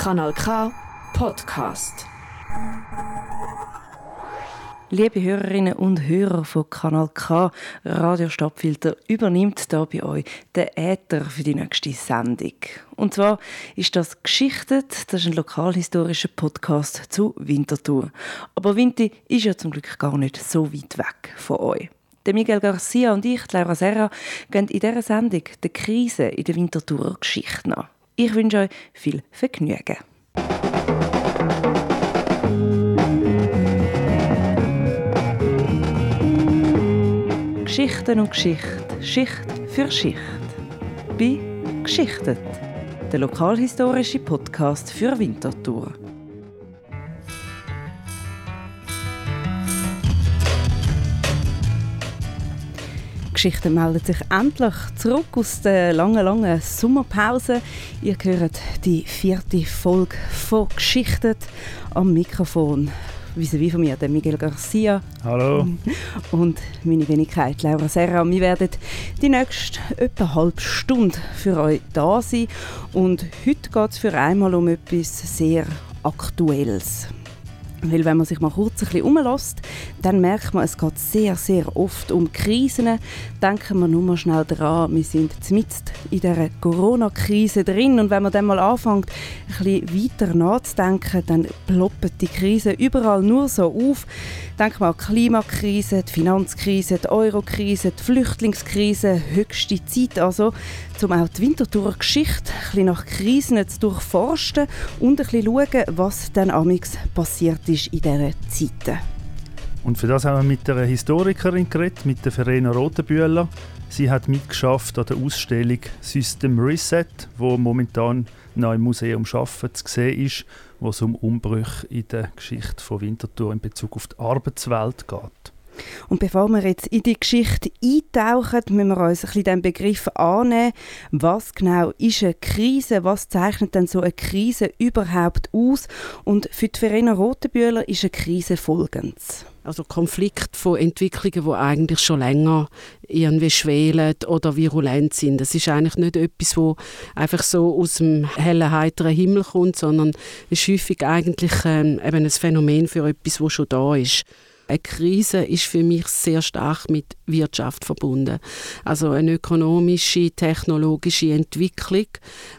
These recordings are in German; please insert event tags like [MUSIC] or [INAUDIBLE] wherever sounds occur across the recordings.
Kanal K Podcast. Liebe Hörerinnen und Hörer von Kanal K, Radio Stadtfilter übernimmt hier bei euch den Äther für die nächste Sendung. Und zwar ist das «Geschichtet», das ist ein lokalhistorischer Podcast zu Winterthur. Aber Winti ist ja zum Glück gar nicht so weit weg von euch. Der Miguel Garcia und ich, Laura Serra, gehen in dieser Sendung der Krise in der Winterthurer Geschichte nach. Ich wünsche euch viel Vergnügen. Geschichten und Geschichte, Schicht für Schicht. Bei Geschichtet, der lokalhistorische Podcast für Winterthur. Geschichte meldet sich endlich zurück aus der langen, langen Sommerpause. Ihr hört die vierte Folge von Geschichtet am Mikrofon. Wie von mir, der Miguel Garcia. Hallo. [LAUGHS] Und meine Wenigkeit, Laura Serra. Wir werden die nächste etwa halbe Stunde für euch da sein. Und heute geht es für einmal um etwas sehr Aktuelles. Weil wenn man sich mal kurz ein bisschen umlässt, dann merkt man, es geht sehr, sehr oft um Krisen. Denken wir nur mal schnell daran, wir sind mitten in der Corona-Krise drin und wenn man dann mal anfängt, ein bisschen weiter nachzudenken, dann ploppen die Krisen überall nur so auf. Denken wir an die Klimakrise, die Finanzkrise, die Eurokrise, die Flüchtlingskrise, höchste Zeit also, um auch die Winterthurer Geschichte nach Krisen zu durchforsten und ein bisschen schauen, was dann amix passiert ist in diesen Zeiten. Und für das haben wir mit einer Historikerin geredet, mit der Verena Rotenbühler. Sie hat mitgeschafft an der Ausstellung System Reset, wo momentan noch im Museum Schaffen zu sehen ist, wo es um Umbrüche in der Geschichte von Winterthur in Bezug auf die Arbeitswelt geht. Und bevor wir jetzt in die Geschichte eintauchen, müssen wir uns ein bisschen den Begriff annehmen. Was genau ist eine Krise? Was zeichnet denn so eine Krise überhaupt aus? Und für die Verena Rotenbühler ist eine Krise folgendes. Also Konflikt von Entwicklungen, die eigentlich schon länger irgendwie schwelen oder virulent sind. Das ist eigentlich nicht etwas, wo einfach so aus dem hellen, heiteren Himmel kommt, sondern ist häufig eigentlich ähm, eben ein Phänomen für etwas, das schon da ist. Eine Krise ist für mich sehr stark mit Wirtschaft verbunden. Also eine ökonomische, technologische Entwicklung,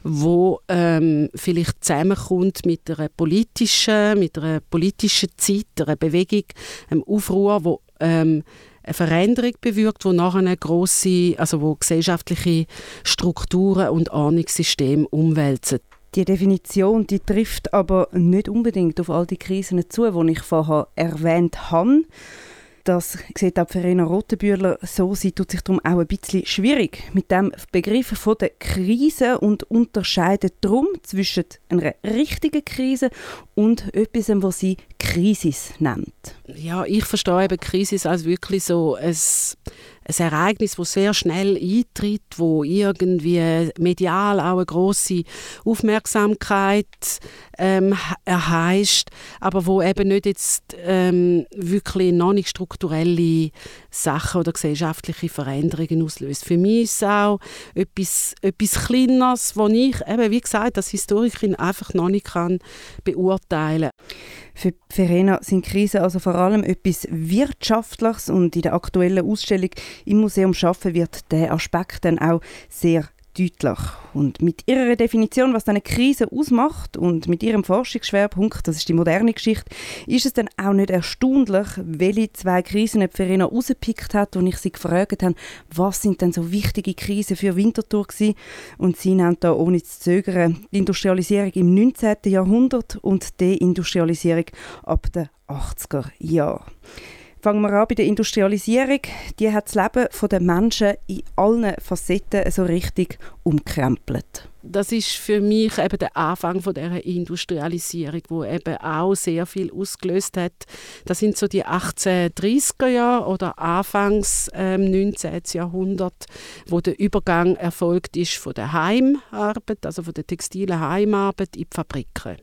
wo ähm, vielleicht zusammenkommt mit einer politischen, mit einer politischen Zeit, einer Bewegung, einem Aufruhr, wo ähm, eine Veränderung bewirkt, wo nachher eine grosse, also wo gesellschaftliche Strukturen und Ordnungssysteme umwälzen. Die Definition die trifft aber nicht unbedingt auf all die Krisen zu, die ich vorher erwähnt habe. Das sieht auch Verena Rotenbühler so. Sie tut sich darum auch ein bisschen schwierig mit dem Begriff von der Krise und unterscheidet darum zwischen einer richtigen Krise und etwas, was sie Krisis nennt. Ja, ich verstehe eben Krise als wirklich so ein ein Ereignis, das sehr schnell eintritt, wo irgendwie medial auch eine große Aufmerksamkeit ähm, erheischt, aber wo eben nicht jetzt ähm, wirklich noch nicht strukturelle Sachen oder gesellschaftliche Veränderungen auslöst. Für mich ist es auch etwas, etwas Kleineres, das ich eben, wie gesagt, als Historikerin einfach noch nicht kann beurteilen. Für Verena sind Krisen also vor allem etwas Wirtschaftliches und in der aktuellen Ausstellung im Museum Schaffen wird der Aspekt dann auch sehr deutlich. Und mit ihrer Definition, was eine Krise ausmacht und mit ihrem Forschungsschwerpunkt, das ist die moderne Geschichte, ist es dann auch nicht erstaunlich, welche zwei Krisen Verena rausgepickt hat und ich sie gefragt habe, was sind denn so wichtige Krisen für Winterthur gewesen? Und sie nennt da ohne zu zögern die Industrialisierung im 19. Jahrhundert und die Industrialisierung ab den 80er Jahren. Fangen wir an bei der Industrialisierung. Die hat das Leben der Menschen in allen Facetten so richtig umkrempelt. Das ist für mich eben der Anfang von der Industrialisierung, wo eben auch sehr viel ausgelöst hat. Das sind so die 1830er Jahre oder Anfangs ähm, 19. Jahrhundert, wo der Übergang erfolgt ist von der Heimarbeit, also von der textilen Heimarbeit in die Fabriken.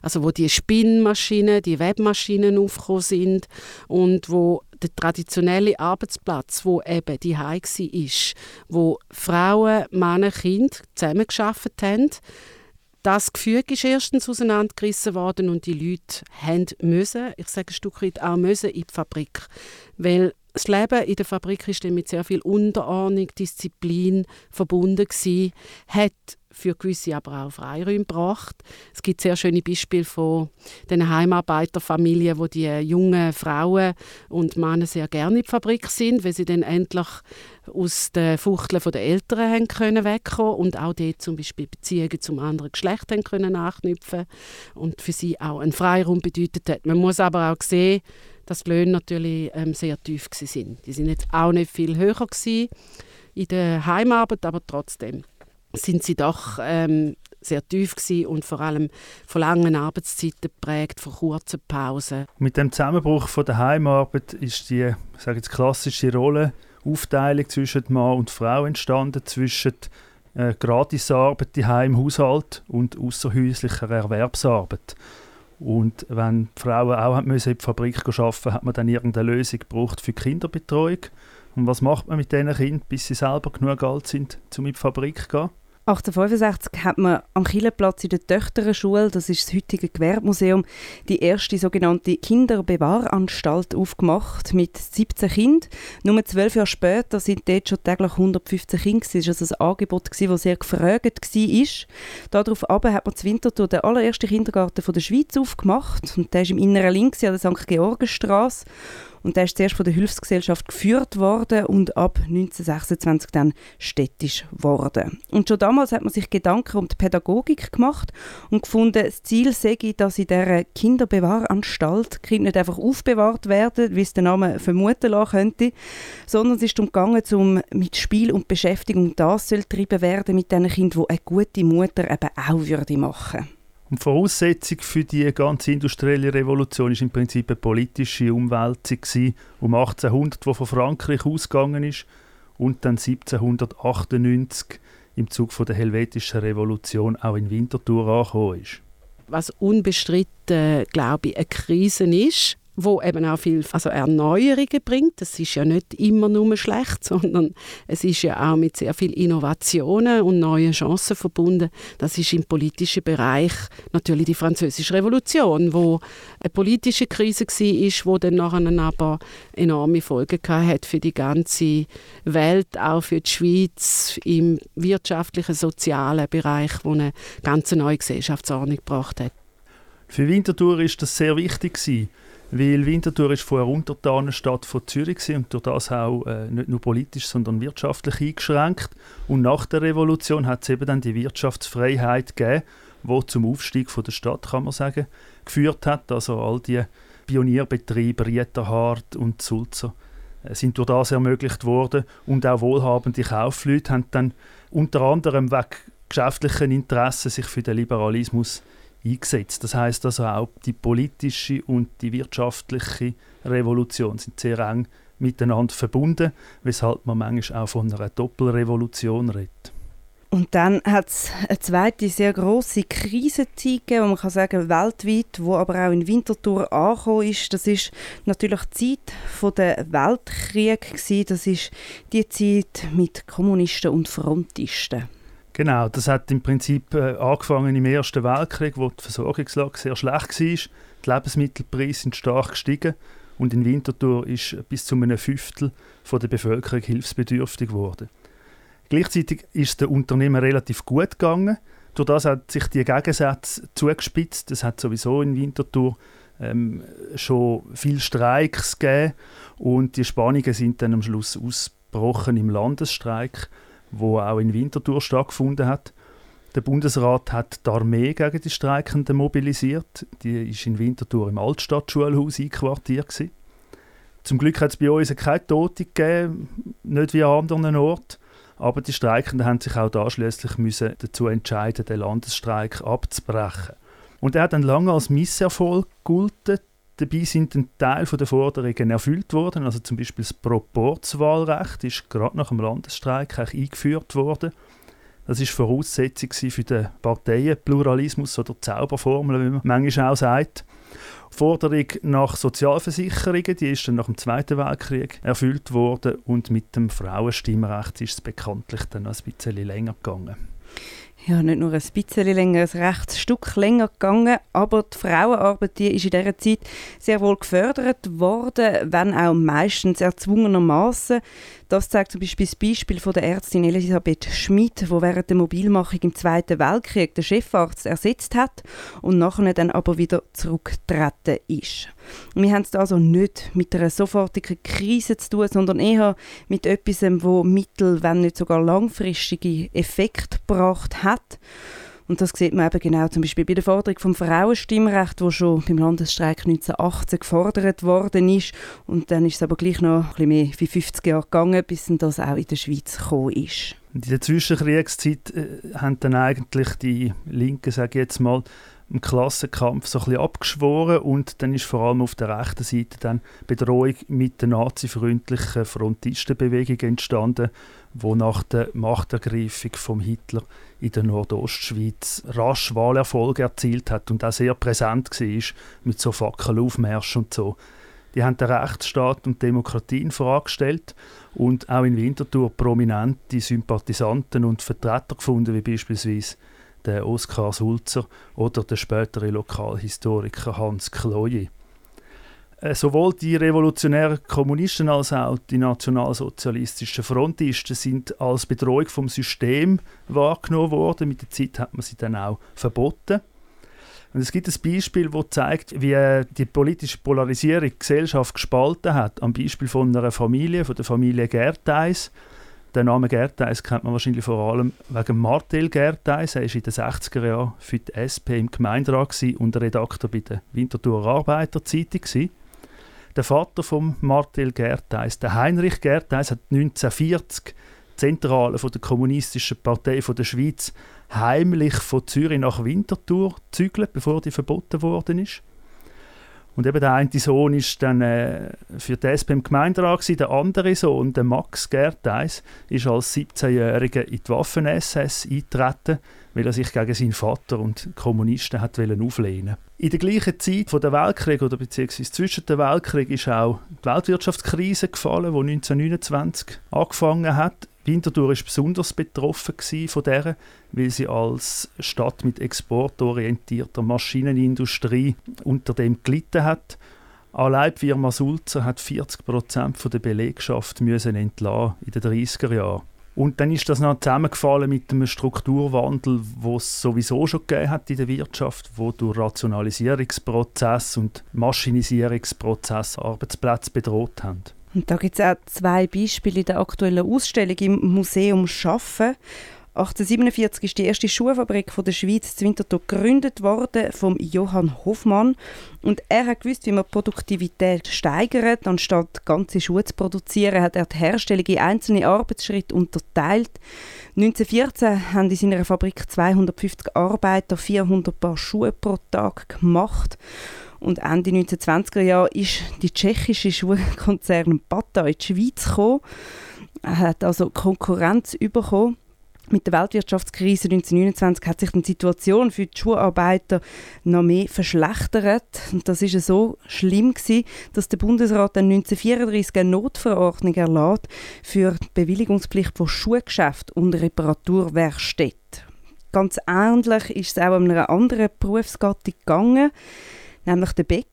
Also wo die Spinnmaschinen, die Webmaschinen aufgekommen sind und wo der traditionelle Arbeitsplatz, wo eben die war, wo Frauen, Männer, Kinder zusammengearbeitet haben, das Gefüge ist erstens auseinandergerissen worden und die Leute haben müssen, ich sage ein Stück weit auch müssen, in die Fabrik. Weil das Leben in der Fabrik ist mit sehr viel Unterordnung, Disziplin verbunden gewesen, hat für gewisse aber auch Freiräume gebracht. Es gibt sehr schöne Beispiele von den Heimarbeiterfamilien, wo die jungen Frauen und Männer sehr gerne in der Fabrik sind, weil sie dann endlich aus den Fuchteln der Eltern haben können wegkommen und auch dort zum Beispiel Beziehungen zum anderen Geschlecht haben können nachknüpfen und für sie auch ein Freiraum bedeutet hat. Man muss aber auch sehen, dass die Löhne natürlich ähm, sehr tief sind. Die sind jetzt auch nicht viel höher in der Heimarbeit, aber trotzdem sind sie doch ähm, sehr tief gewesen und vor allem von langen Arbeitszeiten geprägt, von kurzen Pausen. Mit dem Zusammenbruch von der Heimarbeit ist die sage jetzt, klassische Rollenaufteilung zwischen Mann und Frau entstanden, zwischen äh, Gratisarbeit im Haushalt und außerhäuslicher Erwerbsarbeit. Und wenn die Frauen auch in die Fabrik arbeiten mussten, hat man dann irgendeine Lösung gebraucht für Kinderbetreuung. Und was macht man mit diesen Kindern, bis sie selber genug alt sind, um in die Fabrik zu gehen? 1865 hat man am Kielenplatz in der Töchterenschule, das ist das heutige Gewerbemuseum, die erste sogenannte Kinderbewahranstalt aufgemacht mit 17 Kindern. Nur zwölf Jahre später sind dort schon täglich 115 Kinder. Das war also ein Angebot, das sehr gefragt war. Darauf hat man zu Winterthur den allerersten Kindergarten der Schweiz aufgemacht. Und der ist im inneren Links an der St. Georgenstraße. Und der ist zuerst von der Hilfsgesellschaft geführt worden und ab 1926 dann städtisch worden. Und schon damals hat man sich Gedanken um die Pädagogik gemacht und gefunden, das Ziel sei, dass in dieser Kinderbewahranstalt Kinder nicht einfach aufbewahrt werden, wie es der Name vermuten lassen könnte, sondern es ist darum gegangen, um mit Spiel und Beschäftigung das soll getrieben werden mit diesen Kindern, die eine gute Mutter eben auch würde machen und die Voraussetzung für die ganze industrielle Revolution ist im Prinzip eine politische Umwälzung um 1800, wo von Frankreich ausgegangen ist, und dann 1798 im Zug von der Helvetischen Revolution auch in Winterthur angekommen ist. Was unbestritten, glaube ich, eine Krise ist, wo eben auch viel also Erneuerungen bringt. Das ist ja nicht immer nur schlecht, [LAUGHS] sondern es ist ja auch mit sehr viel Innovationen und neuen Chancen verbunden. Das ist im politischen Bereich natürlich die Französische Revolution, wo eine politische Krise war, wo dann nachher aber enorme Folgen hat für die ganze Welt, auch für die Schweiz im wirtschaftlichen, sozialen Bereich, wo eine ganz neue Gesellschaftsordnung gebracht hat. Für Winterthur ist das sehr wichtig gewesen weil Winterthur ist vorher Untertanenstadt von Zürich und durch das auch äh, nicht nur politisch, sondern wirtschaftlich eingeschränkt. Und nach der Revolution hat es eben dann die Wirtschaftsfreiheit gegeben, die zum Aufstieg von der Stadt, kann man sagen, geführt hat. Also all die Pionierbetriebe, Rieterhardt und Sulzer, äh, sind durch das ermöglicht worden. Und auch wohlhabende Kaufleute haben dann unter anderem wegen geschäftlichen Interessen sich für den Liberalismus eingesetzt. Das heißt also auch die politische und die wirtschaftliche Revolution sind sehr eng miteinander verbunden, weshalb man manchmal auch von einer Doppelrevolution redet. Und dann hat es eine zweite sehr große Krisenzeit gegeben, wo man kann sagen weltweit, wo aber auch in Winterthur angekommen ist. Das ist natürlich die Zeit von der Weltkrieg Das ist die Zeit mit Kommunisten und Frontisten. Genau, das hat im Prinzip äh, angefangen im Ersten Weltkrieg, wo die Versorgungslage sehr schlecht war. Die Lebensmittelpreise sind stark gestiegen und in Winterthur ist bis zu einem Fünftel von der Bevölkerung hilfsbedürftig geworden. Gleichzeitig ist den Unternehmen relativ gut gegangen. Durch das hat sich die Gegensätze zugespitzt. Es hat sowieso in Winterthur ähm, schon viele Streiks gegeben und die Spannungen sind dann am Schluss ausgebrochen im Landesstreik wo auch in Winterthur stattgefunden hat. Der Bundesrat hat die Armee gegen die Streikenden mobilisiert. Die ist in Winterthur im Altstadtschulhaus einquartiert. Gewesen. Zum Glück hat es bei uns keine Tote gegeben, nicht wie an anderen Orten. Aber die Streikenden haben sich auch da schließlich dazu entscheiden, den Landesstreik abzubrechen. Und er hat dann lange als Misserfolg gegolten. Dabei sind ein Teil der Forderungen erfüllt worden. Also zum Beispiel das Proporzwahlrecht ist gerade nach dem Landesstreik eingeführt worden. Das ist Voraussetzung für den Parteienpluralismus oder Zauberformel, wie man manchmal auch sagt. Die Forderung nach Sozialversicherungen, die ist dann nach dem Zweiten Weltkrieg erfüllt worden und mit dem Frauenstimmrecht ist es bekanntlich dann noch ein bisschen länger gegangen. Ja, nicht nur ein bisschen länger, ein rechtes Stück länger gegangen, aber die Frauenarbeit die ist in dieser Zeit sehr wohl gefördert worden, wenn auch meistens erzwungenermaßen. Das zeigt zum Beispiel das Beispiel von der Ärztin Elisabeth Schmidt, wo während der Mobilmachung im Zweiten Weltkrieg den Chefarzt ersetzt hat und nachher dann aber wieder zurückgetreten ist. Wir haben es also nicht mit einer sofortigen Krise zu tun, sondern eher mit etwas, wo mittel, wenn nicht sogar langfristige Effekte gebracht hat. Und das sieht man eben genau zum Beispiel bei der Forderung vom Frauenstimmrecht, wo schon beim Landesstreik 1918 gefordert worden ist. Und dann ist es aber gleich noch ein bisschen mehr wie 50 Jahre gegangen, bis das auch in der Schweiz gekommen ist. In der Zwischenkriegszeit äh, haben dann eigentlich die Linken, sage ich jetzt mal, im Klassenkampf so ein bisschen abgeschworen und dann ist vor allem auf der rechten Seite dann Bedrohung mit der nazifreundlichen Frontistenbewegung entstanden, wo nach der Machtergreifung von Hitler in der Nordostschweiz rasch Wahlerfolge erzielt hat und auch sehr präsent war mit so Fackelaufmärschen und so. Die haben den Rechtsstaat und Demokratie in Frage gestellt und auch in Winterthur prominente Sympathisanten und Vertreter gefunden, wie beispielsweise der Oskar Sulzer oder der spätere Lokalhistoriker Hans Kloje. Äh, sowohl die revolutionären Kommunisten als auch die nationalsozialistischen Frontisten sind als Bedrohung vom System wahrgenommen worden. Mit der Zeit hat man sie dann auch verboten. Und es gibt ein Beispiel, das zeigt, wie die politische Polarisierung die Gesellschaft gespalten hat. Am Beispiel von einer Familie, von der Familie Gertheis. Den Namen Gertheis kennt man wahrscheinlich vor allem wegen Martel Gertheis. Er war in den 60er Jahren für die SP im Gemeinderat und Redakteur bei der Winterthur Arbeiterzeitung. Der Vater von Martel Gertheis, der Heinrich Gertheis, hat 1940 die Zentrale von der Kommunistischen Partei von der Schweiz heimlich von Zürich nach Winterthur zügelt, bevor die verboten worden ist. Und eben der eine Sohn ist dann äh, für die SP im Gemeinderat gewesen. der andere Sohn, der Max Gertheis, ist als 17-Jähriger in die Waffen-SS eingetreten, weil er sich gegen seinen Vater und Kommunisten hat auflehnen In der gleichen Zeit von der Weltkrieg oder beziehungsweise zwischen dem Weltkrieg ist auch die Weltwirtschaftskrise gefallen, die 1929 angefangen hat. Winterthur war besonders betroffen von der, weil sie als Stadt mit exportorientierter Maschinenindustrie unter dem gelitten hat. Allein Firma Sulzer hat 40 Prozent der Belegschaft müssen entlassen in den 30er Jahren. Und dann ist das noch zusammengefallen mit einem Strukturwandel, wo es sowieso schon gegeben hat in der Wirtschaft, wo durch Rationalisierungsprozess und Maschinisierungsprozess Arbeitsplätze bedroht haben. Und da gibt es auch zwei Beispiele in der aktuellen Ausstellung im Museum Schaffen. 1847 ist die erste Schuhfabrik von der Schweiz zu Winterthur gegründet worden vom Johann Hofmann und er hat gewusst, wie man Produktivität steigert, anstatt ganze Schuhe zu produzieren, hat er die Herstellung in einzelne Arbeitsschritte unterteilt. 1914 haben in seiner Fabrik 250 Arbeiter 400 Paar Schuhe pro Tag gemacht und Ende 1920er Jahre ist die tschechische Schuhkonzern Bata in die Schweiz gekommen. Hat also Konkurrenz bekommen. Mit der Weltwirtschaftskrise 1929 hat sich die Situation für die Schuharbeiter noch mehr verschlechtert. Und das ist so schlimm gewesen, dass der Bundesrat dann 1934 eine Notverordnung erlaubt für die Bewilligungspflicht von Schuhgeschäft und Reparaturwerkstätten. Ganz ähnlich ist es auch in einer anderen Berufsgattung gegangen nämlich der Beck.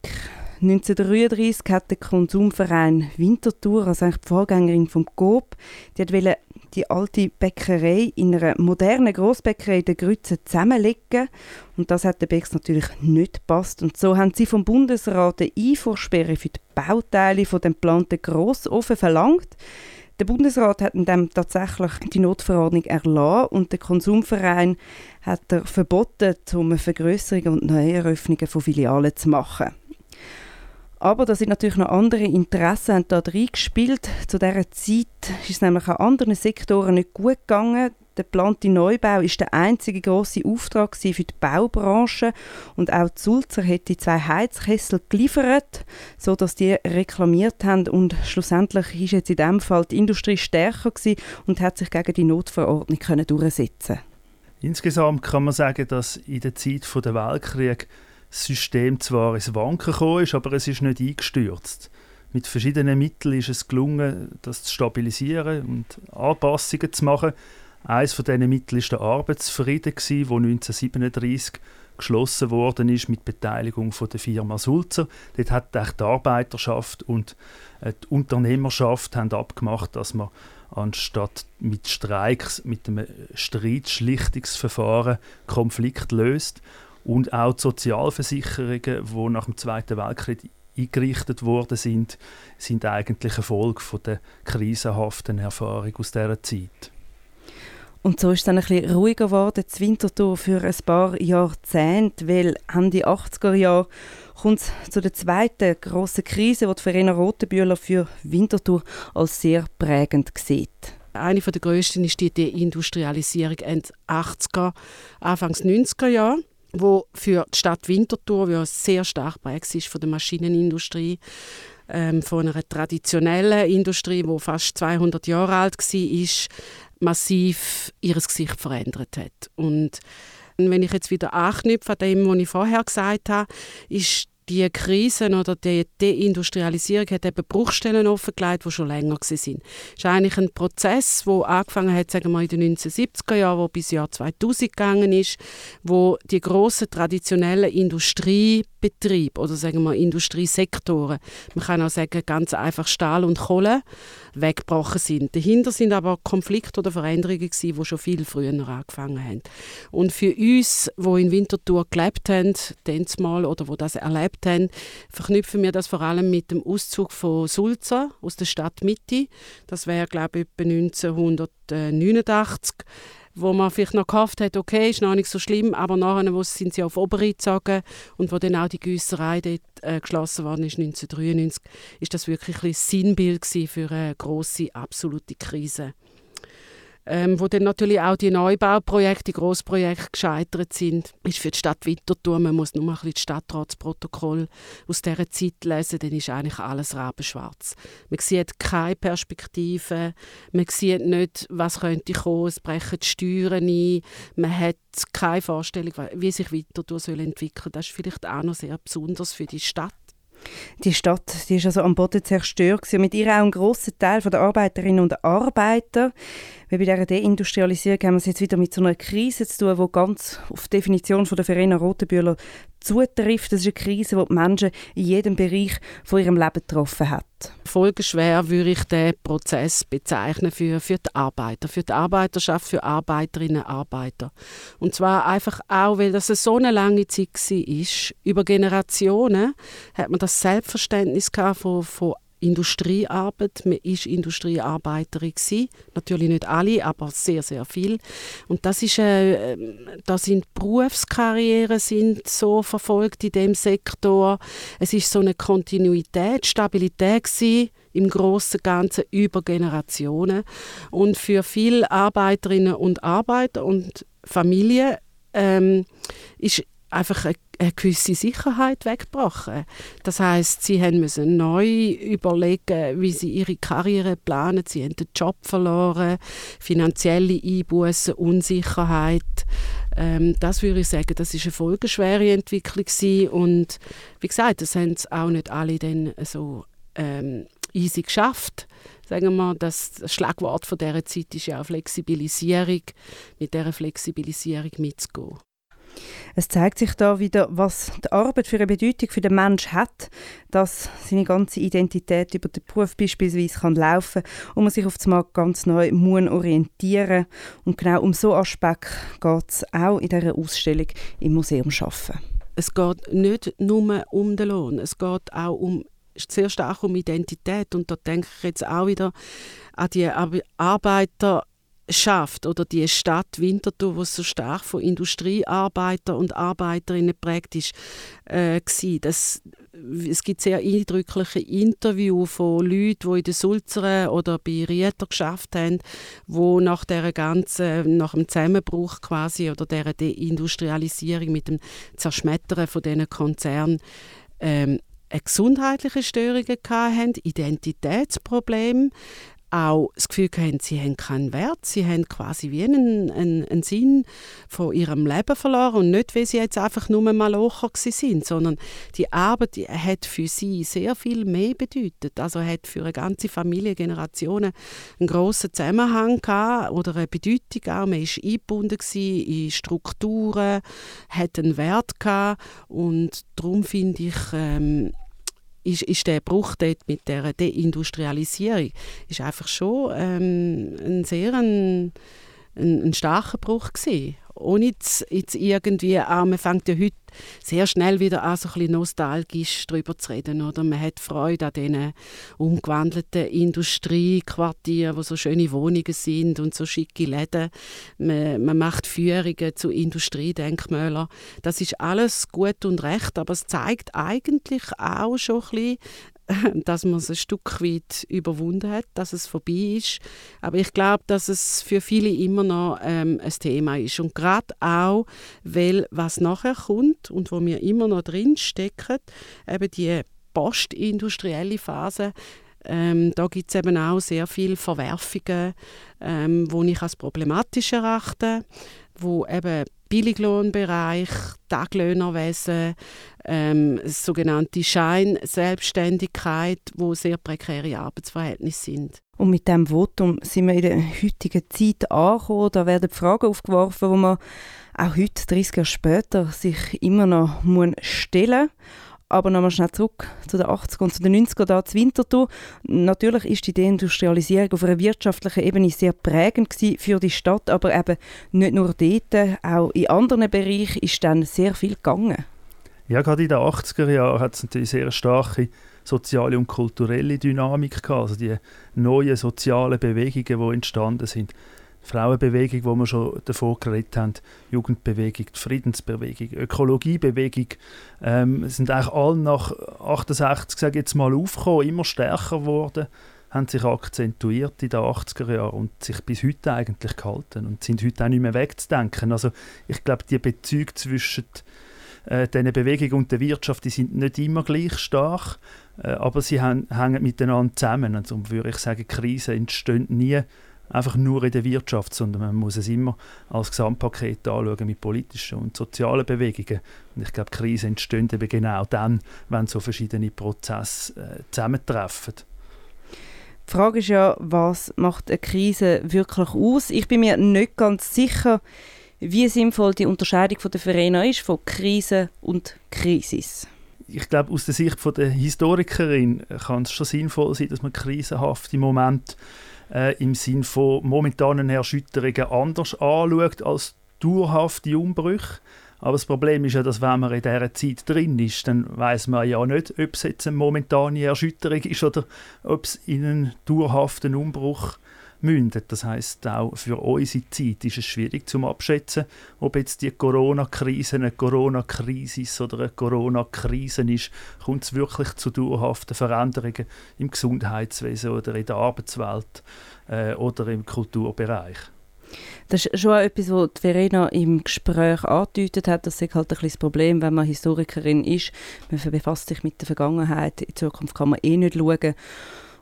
1933 hat der Konsumverein Winterthur, also eigentlich die Vorgängerin vom Coop, die wollte die alte Bäckerei in einer modernen Grossbäckerei der Grütze zusammenlegen. Und das hat der Becks natürlich nicht gepasst. Und so haben sie vom Bundesrat eine Einfuhrsperre für die Bauteile von dem geplanten Grossofen verlangt. Der Bundesrat hat dann tatsächlich die Notverordnung erlassen und der Konsumverein hat er verboten, um eine Vergrößerung und Neueröffnungen von Filialen zu machen. Aber da sind natürlich noch andere Interessen da reingespielt. Zu dieser Zeit ist es nämlich an anderen Sektoren nicht gut gegangen. Der geplante Neubau ist der einzige große Auftrag für die Baubranche und auch Sulzer hätte zwei Heizkessel geliefert, so dass die reklamiert haben und schlussendlich ist jetzt in dem Fall die Industrie stärker und hat sich gegen die Notverordnung können durchsetzen. Insgesamt kann man sagen, dass in der Zeit des der Weltkrieg das System zwar ins Wanken gekommen ist, aber es ist nicht eingestürzt. Mit verschiedenen Mitteln ist es gelungen, das zu stabilisieren und Anpassungen zu machen. Eines von diesen Mitteln war der Arbeitsfrieden, der 1937 geschlossen worden ist mit Beteiligung von der Firma Sulzer. Dort hat die Arbeiterschaft und äh, die Unternehmerschaft haben abgemacht, dass man anstatt mit Streiks, mit einem Streitschlichtungsverfahren Konflikt löst und auch die Sozialversicherungen, die nach dem Zweiten Weltkrieg eingerichtet worden sind, sind eigentlich eine Folge von der krisenhaften Erfahrung aus dieser Zeit. Und so ist es dann ein bisschen ruhiger geworden, das Winterthur für ein paar Jahrzehnte, weil Ende 80er Jahre kommt es zu der zweiten grossen Krise, die Verena Rotenbühler für Winterthur als sehr prägend sieht. Eine der grössten ist die Deindustrialisierung Ende 80er, Anfangs 90er Jahre wo für die Stadt Winterthur, die sehr stark prägt ist von der Maschinenindustrie, ähm, von einer traditionellen Industrie, die fast 200 Jahre alt war, massiv ihr Gesicht verändert hat. Und wenn ich jetzt wieder anknüpfe an dem, was ich vorher gesagt habe, ist die Krisen oder die Deindustrialisierung hat eben Bruchstellen offengelegt, die schon länger waren. Es ist eigentlich ein Prozess, der angefangen hat, sagen wir in den 1970er Jahren, wo bis Jahr 2000 gegangen ist, wo die grossen traditionellen Industriebetriebe oder sagen wir Industriesektoren, man kann auch sagen ganz einfach Stahl und Kohle, weggebrochen sind. Dahinter sind aber Konflikte oder Veränderungen gewesen, die schon viel früher angefangen haben. Und für uns, wo in Winterthur gelebt haben, mal oder wo das erlebt haben, verknüpfen wir das vor allem mit dem Auszug von Sulza aus der Stadt Mitte. Das wäre glaube ich etwa 1989 wo man vielleicht noch gehofft hat, okay, ist noch nicht so schlimm, aber nachher wo sind sie auf Oberrhein gezogen und wo dann auch die Güsserei dort äh, geschlossen worden ist, 1993, ist das wirklich ein Sinnbild für eine große absolute Krise ähm, wo dann natürlich auch die Neubauprojekte, die Grossprojekte gescheitert sind, ist für die Stadt Winterthur, man muss nur mal ein bisschen das Stadtratsprotokoll aus dieser Zeit lesen, dann ist eigentlich alles rabenschwarz. Man sieht keine Perspektive, man sieht nicht, was könnte kommen, es brechen die Steuern ein, man hat keine Vorstellung, wie sich Winterthur entwickeln soll. Das ist vielleicht auch noch sehr besonders für die Stadt. Die Stadt die ist also am Boden zerstört und mit ihr auch ein grosser Teil der Arbeiterinnen und Arbeiter. Weil bei dieser Deindustrialisierung haben wir es jetzt wieder mit so einer Krise zu tun, die ganz auf die Definition von der Verena Rotenbühler zutrifft. Das ist eine Krise, die die Menschen in jedem Bereich von ihrem Leben getroffen hat. Folgeschwer würde ich den Prozess bezeichnen für, für die Arbeiter, für die Arbeiterschaft, für Arbeiterinnen und Arbeiter. Und zwar einfach auch, weil das so eine lange Zeit war. Über Generationen hat man das Selbstverständnis von, von Industriearbeit. Man war Industriearbeiterin. Gewesen. Natürlich nicht alle, aber sehr, sehr viel. Und das ist, äh, da sind Berufskarrieren sind so verfolgt in dem Sektor. Es ist so eine Kontinuität, Stabilität gewesen, im großen Ganzen über Generationen. Und für viele Arbeiterinnen und Arbeiter und Familien ähm, ist einfach eine, eine gewisse Sicherheit weggebrochen. Das heißt, sie haben müssen neu überlegen, wie sie ihre Karriere planen. Sie haben den Job verloren, finanzielle Einbußen, Unsicherheit. Ähm, das würde ich sagen, das ist eine folgenschwere Entwicklung gewesen. und wie gesagt, das haben auch nicht alle dann so ähm, easy geschafft sagen wir, das Schlagwort von dieser Zeit ist ja auch Flexibilisierung, mit dieser Flexibilisierung mitzugehen. Es zeigt sich da wieder, was die Arbeit für eine Bedeutung für den Mensch hat, dass seine ganze Identität über den Beruf beispielsweise kann laufen und man sich auf dem Markt ganz neu muss orientieren Und genau um so Aspekt geht es auch in dieser Ausstellung im Museum Schaffen. Es geht nicht nur um den Lohn, es geht auch um sehr stark um Identität und da denke ich jetzt auch wieder an die Arbeiter schafft oder die Stadt Winterthur, die so stark von Industriearbeiter und Arbeiterinnen geprägt ist, äh, das, es gibt sehr eindrückliche Interviews von Leuten, die in den Sulzeren oder bei Rieter geschafft haben, wo nach der ganzen, nach dem Zusammenbruch quasi oder der Deindustrialisierung mit dem Zerschmettern von diesen Konzernen ähm, gesundheitliche Störungen hatten, Identitätsprobleme, auch das Gefühl haben, sie haben keinen Wert, sie haben quasi wie einen, einen, einen Sinn von ihrem Leben verloren und nicht, weil sie jetzt einfach nur Malocher sind, sondern die Arbeit hat für sie sehr viel mehr bedeutet. Also hat für eine ganze Familie, Generationen einen grossen Zusammenhang gehabt oder eine Bedeutung auch. Man war eingebunden in Strukturen, hat einen Wert gehabt und darum finde ich, ähm, ist, ist der Bruch dort mit der Deindustrialisierung ist einfach schon ähm, ein sehr ein, ein, ein starker Bruch gewesen ohne jetzt, jetzt irgendwie, auch, man fängt ja heute sehr schnell wieder an, so ein bisschen nostalgisch darüber zu reden. Oder? Man hat Freude an diesen umgewandelten Industriequartieren, wo so schöne Wohnungen sind und so schicke Läden. Man, man macht Führungen zu Industriedenkmälern. Das ist alles gut und recht, aber es zeigt eigentlich auch schon ein bisschen, [LAUGHS] dass man es ein Stück weit überwunden hat, dass es vorbei ist. Aber ich glaube, dass es für viele immer noch ähm, ein Thema ist. Und gerade auch, weil was nachher kommt und wo wir immer noch drin stecken, eben die postindustrielle Phase, ähm, da gibt es eben auch sehr viele Verwerfungen, ähm, die ich als problematisch erachte, wo eben Billiglohnbereich, Taglöhnerwesen, ähm, sogenannte Scheinselbstständigkeit, wo sehr prekäre Arbeitsverhältnisse sind. Und mit diesem Votum sind wir in der heutigen Zeit angekommen. Da werden Fragen aufgeworfen, die man auch heute, 30 Jahre später, sich immer noch stellen muss. Aber nochmal schnell zurück zu den 80er und zu den 90er da zu Winterthur. Natürlich ist die Deindustrialisierung auf einer wirtschaftlichen Ebene sehr prägend für die Stadt, aber eben nicht nur dort, auch in anderen Bereichen ist dann sehr viel gegangen. Ja, gerade in den 80er Jahren hat es natürlich sehr starke soziale und kulturelle Dynamik gehabt, also die neuen sozialen Bewegungen, die entstanden sind. Frauenbewegung, wo wir schon davor geredet haben, Jugendbewegung, die Friedensbewegung, Ökologiebewegung, ähm, sind eigentlich alle nach 68, sage jetzt mal, aufgekommen, immer stärker geworden, haben sich akzentuiert in den 80er Jahren und sich bis heute eigentlich gehalten und sind heute auch nicht mehr wegzudenken. Also ich glaube, die Bezüge zwischen äh, diesen Bewegungen und der Wirtschaft, die sind nicht immer gleich stark, äh, aber sie hängen miteinander zusammen. Also würde ich sagen, Krisen entstehen nie einfach nur in der Wirtschaft, sondern man muss es immer als Gesamtpaket anschauen mit politischen und sozialen Bewegungen. Und ich glaube, Krisen entstehen eben genau dann, wenn so verschiedene Prozesse äh, zusammentreffen. Die Frage ist ja, was macht eine Krise wirklich aus? Ich bin mir nicht ganz sicher, wie sinnvoll die Unterscheidung der Verena ist von Krise und Krisis. Ich glaube, aus der Sicht von der Historikerin kann es schon sinnvoll sein, dass man krisenhafte Momente äh, im Sinn von momentanen Erschütterungen anders anschaut als dauerhafte Umbrüche. Aber das Problem ist ja, dass wenn man in dieser Zeit drin ist, dann weiß man ja nicht, ob es jetzt eine momentane Erschütterung ist oder ob es in einen dauerhaften Umbruch mündet. Das heißt auch für unsere Zeit ist es schwierig zu abschätzen, ob jetzt die Corona-Krise eine Corona-Krise oder eine Corona-Krise ist. Kommt es wirklich zu dauerhaften Veränderungen im Gesundheitswesen oder in der Arbeitswelt äh, oder im Kulturbereich? Das ist schon etwas, was Verena im Gespräch angedeutet hat. Das ist halt ein das Problem, wenn man Historikerin ist. Man befasst sich mit der Vergangenheit. In Zukunft kann man eh nicht schauen.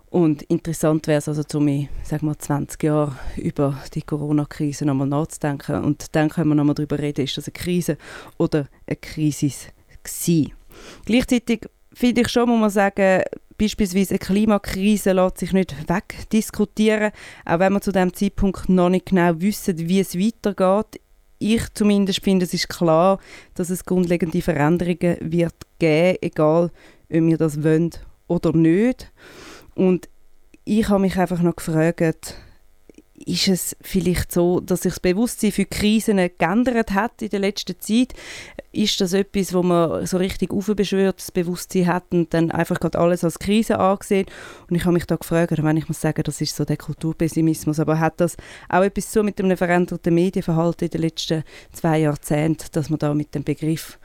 Und interessant wäre es also, um in sag mal, 20 Jahren über die Corona-Krise nochmal nachzudenken. Und dann können wir nochmal darüber reden, ist das eine Krise oder eine Krise gewesen. Gleichzeitig finde ich schon, muss man sagen, beispielsweise eine Klimakrise lässt sich nicht wegdiskutieren, auch wenn wir zu dem Zeitpunkt noch nicht genau wissen, wie es weitergeht. Ich zumindest finde, es ist klar, dass es grundlegende Veränderungen wird geben, egal ob wir das wollen oder nicht. Und ich habe mich einfach noch gefragt, ist es vielleicht so, dass sich das Bewusstsein für Krisen geändert hat in der letzten Zeit? Ist das etwas, wo man so richtig aufbeschwört, das Bewusstsein hat und dann einfach gerade alles als Krise angesehen? Und ich habe mich da gefragt, wenn ich muss sagen, das ist so der Kulturpessimismus, aber hat das auch etwas so mit einem veränderten Medienverhalten in den letzten zwei Jahrzehnten, dass man da mit dem Begriff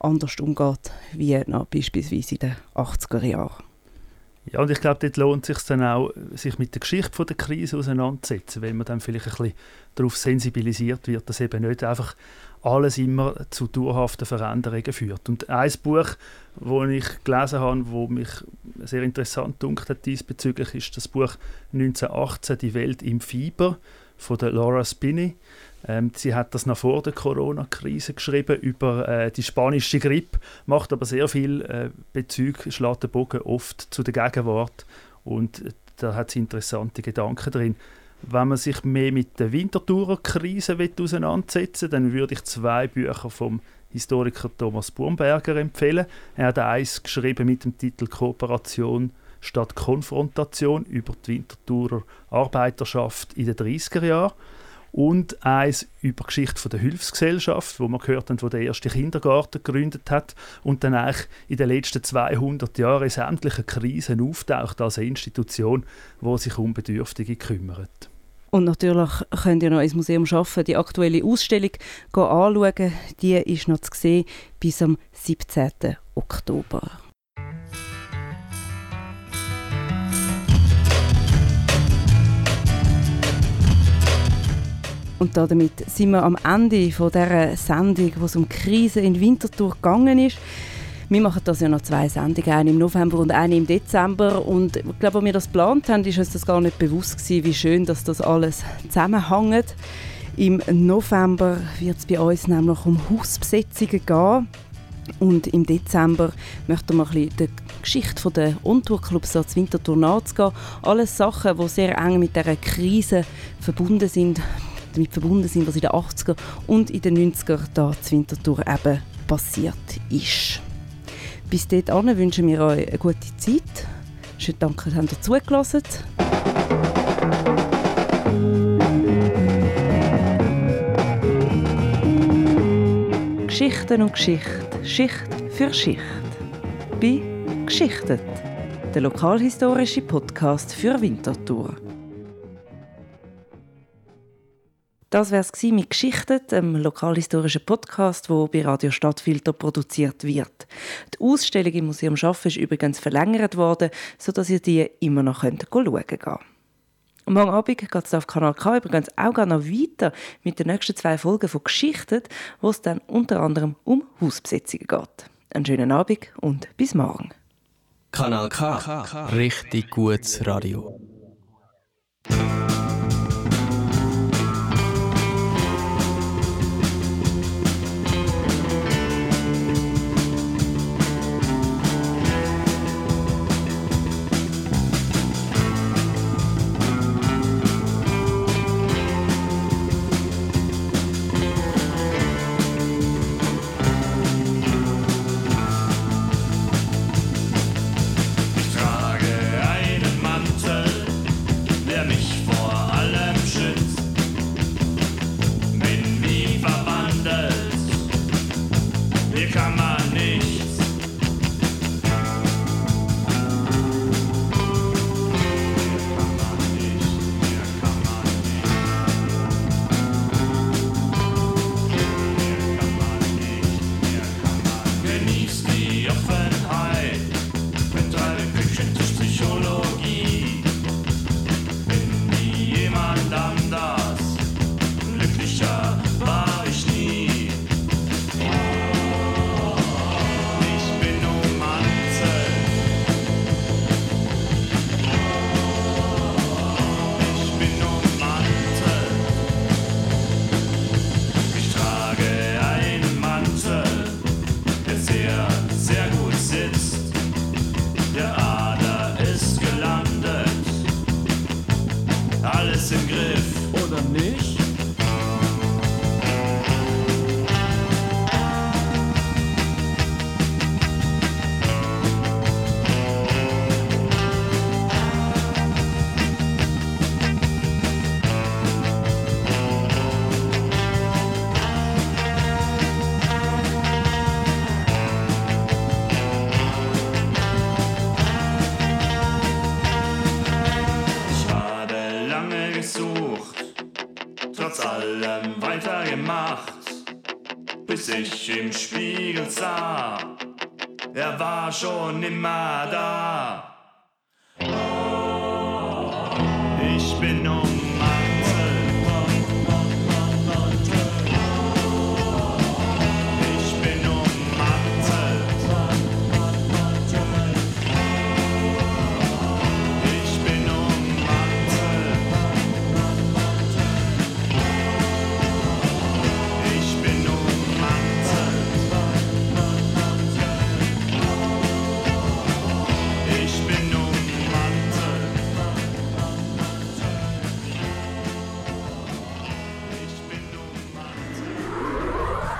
anders umgeht, wie noch beispielsweise in den 80er Jahren? Ja, und ich glaube, dort lohnt es sich dann auch, sich mit der Geschichte der Krise auseinanderzusetzen, wenn man dann vielleicht ein bisschen darauf sensibilisiert wird, dass eben nicht einfach alles immer zu dauerhaften Veränderungen führt. Und ein Buch, das ich gelesen habe, das mich sehr interessant dunkt hat diesbezüglich, ist das Buch 1918 «Die Welt im Fieber» von der Laura Spinney. Ähm, sie hat das noch vor der Corona-Krise geschrieben über äh, die spanische Grippe, macht aber sehr viel äh, Bezug, schlägt den Bogen oft zu der Gegenwart und äh, da hat sie interessante Gedanken drin. Wenn man sich mehr mit der Winterthur-Krise auseinandersetzen will, dann würde ich zwei Bücher vom Historiker Thomas Burmberger empfehlen. Er hat eins geschrieben mit dem Titel Kooperation statt Konfrontation über die Winterthurer Arbeiterschaft in den 30er Jahren und eins über die Geschichte der Hilfsgesellschaft, wo man gehört haben, wo der erste Kindergarten gegründet hat und dann eigentlich in den letzten 200 Jahren in sämtlichen Krisen auftaucht als eine Institution, die sich um Bedürftige kümmert. Und natürlich könnt ihr noch ins Museum schaffen, die aktuelle Ausstellung anschauen. Die ist noch zu sehen bis am 17. Oktober. Und damit sind wir am Ende von dieser Sendung, wo es um Krise in Winterthur gegangen ist. Wir machen das ja noch zwei Sendungen, eine im November und eine im Dezember. Und ich glaube, als wir das geplant haben, ist uns das gar nicht bewusst gewesen, wie schön dass das alles zusammenhängt. Im November wird es bei uns nämlich um Hausbesetzungen gehen. Und im Dezember möchten wir ein bisschen der Geschichte der On-Tour-Clubs als Winterthur nachzugehen. Alles Sachen, die sehr eng mit dieser Krise verbunden sind damit verbunden sind, was in den 80er und in den 90er da zu Winterthur eben passiert ist. Bis dahin wünschen wir euch eine gute Zeit. Schönen Dank, dass ihr zugelassen Geschichten und Geschichte, Schicht für Schicht. Bei Geschichtet, der lokalhistorische Podcast für Winterthur. Das wäre es mit Geschichten, dem lokalhistorischen Podcast, wo bei Radio Stadtfilter produziert wird. Die Ausstellung im Museum Schaffen ist übrigens verlängert worden, sodass ihr die immer noch könnt schauen könnt. Morgen Abend geht es auf Kanal K übrigens auch noch weiter mit den nächsten zwei Folgen von Geschichten, wo es dann unter anderem um Hausbesetzungen geht. Einen schönen Abend und bis morgen. Kanal K. Richtig gutes Radio. Er war schon immer da.